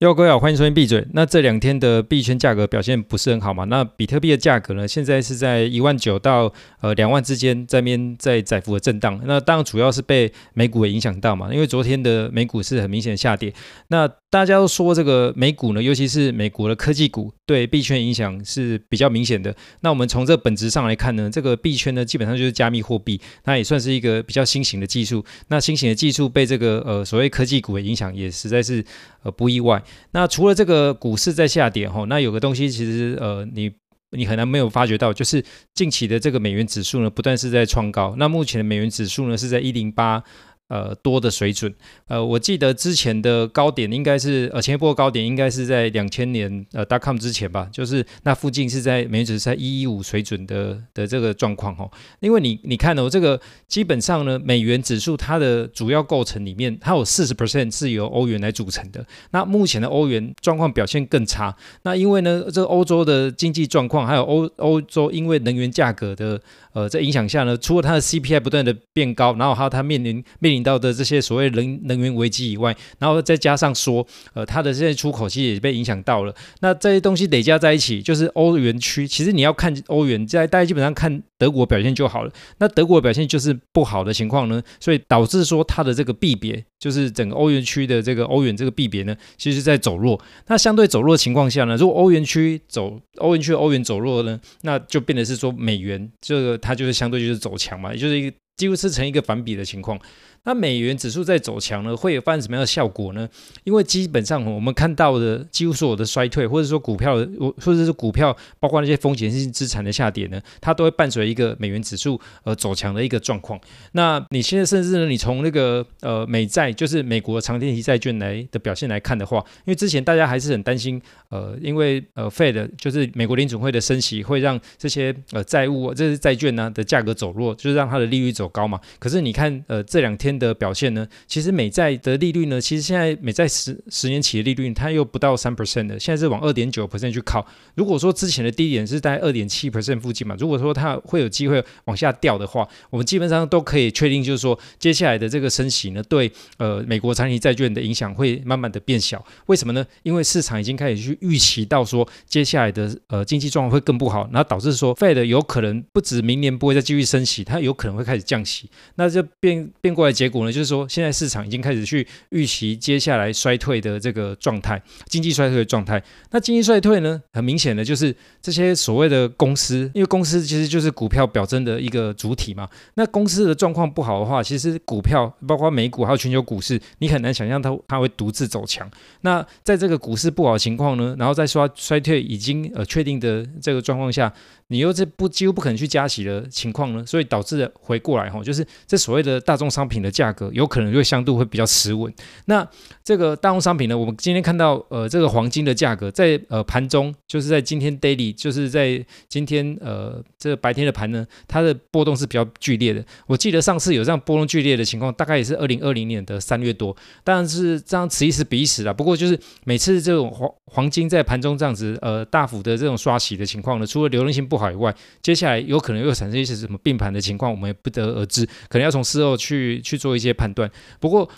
哟，各位好，欢迎收听闭嘴。那这两天的币圈价格表现不是很好嘛？那比特币的价格呢，现在是在一万九到呃两万之间，在边在窄幅的震荡。那当然主要是被美股也影响到嘛，因为昨天的美股是很明显的下跌。那大家都说这个美股呢，尤其是美国的科技股，对币圈影响是比较明显的。那我们从这本质上来看呢，这个币圈呢，基本上就是加密货币，它也算是一个比较新型的技术。那新型的技术被这个呃所谓科技股的影响，也实在是呃不意外。那除了这个股市在下跌哈，那有个东西其实呃你你很难没有发觉到，就是近期的这个美元指数呢不断是在创高，那目前的美元指数呢是在一零八。呃，多的水准，呃，我记得之前的高点应该是，呃，前一波高点应该是在两千年呃 dot-com 之前吧，就是那附近是在美元指数在一一五水准的的这个状况哦。因为你你看哦，这个基本上呢，美元指数它的主要构成里面，它有四十 percent 是由欧元来组成的。那目前的欧元状况表现更差，那因为呢，这个欧洲的经济状况，还有欧欧洲因为能源价格的呃在影响下呢，除了它的 CPI 不断的变高，然后还有它面临面临。到的这些所谓能能源危机以外，然后再加上说，呃，它的这些出口其实也被影响到了。那这些东西累加在一起，就是欧元区。其实你要看欧元，在大家基本上看德国表现就好了。那德国表现就是不好的情况呢，所以导致说它的这个币别，就是整个欧元区的这个欧元这个币别呢，其实在走弱。那相对走弱的情况下呢，如果欧元区走欧元区欧元走弱呢，那就变得是说美元这个它就是相对就是走强嘛，也就是一个几乎是成一个反比的情况。那美元指数在走强呢，会有发生什么样的效果呢？因为基本上我们看到的几乎所有的衰退，或者说股票，或者是股票，包括那些风险性资产的下跌呢，它都会伴随一个美元指数呃走强的一个状况。那你现在甚至呢，你从那个呃美债，就是美国长天期债券来的表现来看的话，因为之前大家还是很担心，呃，因为呃 Fed 就是美国联准会的升息会让这些呃债务，这些债券呢的价格走弱，就是让它的利率走高嘛。可是你看呃这两天。的表现呢？其实美债的利率呢，其实现在美债十十年期的利率，它又不到三 percent 的，现在是往二点九 percent 去靠。如果说之前的低点是在二点七 percent 附近嘛，如果说它会有机会往下掉的话，我们基本上都可以确定，就是说接下来的这个升息呢，对呃美国长期债券的影响会慢慢的变小。为什么呢？因为市场已经开始去预期到说接下来的呃经济状况会更不好，然后导致说 Fed 有可能不止明年不会再继续升息，它有可能会开始降降息，那就变变过来。结果呢，就是说，现在市场已经开始去预期接下来衰退的这个状态，经济衰退的状态。那经济衰退呢，很明显的就是这些所谓的公司，因为公司其实就是股票表征的一个主体嘛。那公司的状况不好的话，其实股票包括美股还有全球股市，你很难想象它它会独自走强。那在这个股市不好的情况呢，然后再说衰退已经呃确定的这个状况下，你又是不几乎不可能去加息的情况呢，所以导致了回过来哈，就是这所谓的大众商品的。价格有可能就会相对会比较持稳。那这个大众商品呢，我们今天看到呃这个黄金的价格在呃盘中，就是在今天 daily，就是在今天呃这个白天的盘呢，它的波动是比较剧烈的。我记得上次有这样波动剧烈的情况，大概也是二零二零年的三月多。当然是这样此一时彼一时啦。不过就是每次这种黄黄金在盘中这样子呃大幅的这种刷洗的情况呢，除了流动性不好以外，接下来有可能又产生一些什么并盘的情况，我们也不得而知。可能要从事后去去。做一些判断，不过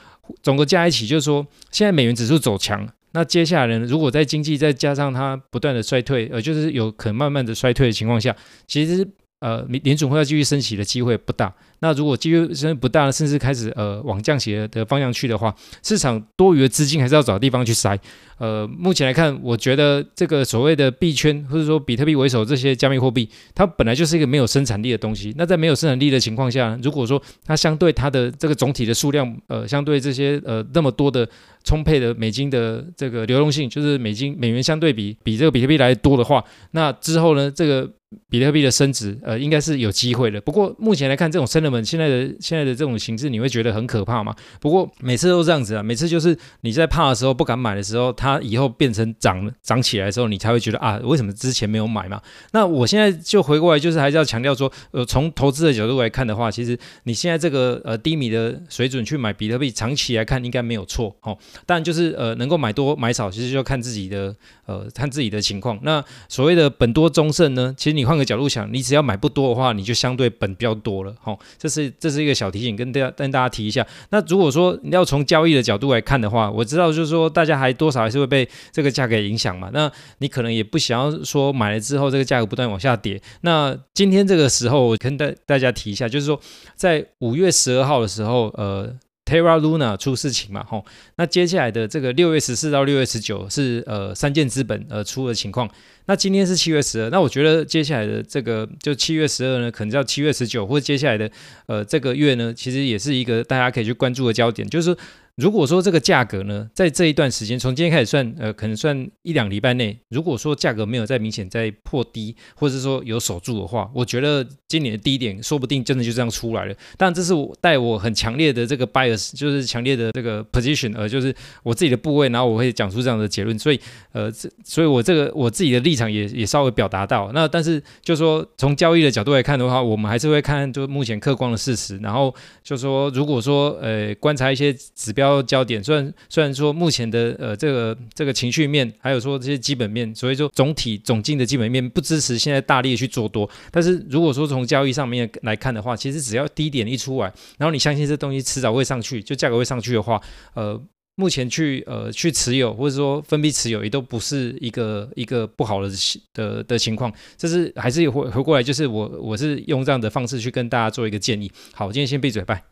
总的加一起就是说，现在美元指数走强，那接下来呢，如果在经济再加上它不断的衰退，呃，就是有可能慢慢的衰退的情况下，其实呃，联总会要继续升息的机会不大。那如果机会真的不大，甚至开始呃往降息的方向去的话，市场多余的资金还是要找地方去塞。呃，目前来看，我觉得这个所谓的币圈或者说比特币为首这些加密货币，它本来就是一个没有生产力的东西。那在没有生产力的情况下，如果说它相对它的这个总体的数量，呃，相对这些呃那么多的充沛的美金的这个流动性，就是美金美元相对比比这个比特币来多的话，那之后呢，这个比特币的升值，呃，应该是有机会的。不过目前来看，这种升的们现在的现在的这种形式，你会觉得很可怕吗？不过每次都这样子啊，每次就是你在怕的时候不敢买的时候，它以后变成涨涨起来的时候，你才会觉得啊，为什么之前没有买嘛？那我现在就回过来，就是还是要强调说，呃，从投资的角度来看的话，其实你现在这个呃低迷的水准去买比特币，长期来看应该没有错哦。当然就是呃能够买多买少，其实就要看自己的呃看自己的情况。那所谓的本多终胜呢，其实你换个角度想，你只要买不多的话，你就相对本比较多了。好、哦，这是这是一个小提醒，跟大家跟大家提一下。那如果说你要从交易的角度来看的话，我知道就是说大家还多少还是会被这个价格影响嘛。那你可能也不想要说买了之后这个价格不断往下跌。那今天这个时候，我跟大大家提一下，就是说在五月十二号的时候，呃。Terra Luna 出事情嘛，吼，那接下来的这个六月十四到六月十九是呃三箭资本呃出的情况，那今天是七月十二，那我觉得接下来的这个就七月十二呢，可能叫七月十九，或者接下来的呃这个月呢，其实也是一个大家可以去关注的焦点，就是。如果说这个价格呢，在这一段时间，从今天开始算，呃，可能算一两礼拜内，如果说价格没有再明显再破低，或者说有守住的话，我觉得今年的低点说不定真的就这样出来了。但，这是我带我很强烈的这个 bias，就是强烈的这个 position，呃，就是我自己的部位，然后我会讲出这样的结论。所以，呃，这，所以我这个我自己的立场也也稍微表达到。那但是，就说从交易的角度来看的话，我们还是会看就目前客观的事实，然后就说如果说呃观察一些指标。焦点虽然虽然说目前的呃这个这个情绪面，还有说这些基本面，所以说总体总经的基本面不支持现在大力去做多，但是如果说从交易上面来看的话，其实只要低点一出来，然后你相信这东西迟早会上去，就价格会上去的话，呃，目前去呃去持有或者说分批持有也都不是一个一个不好的的的情况，这是还是回回过来就是我我是用这样的方式去跟大家做一个建议。好，今天先闭嘴，拜。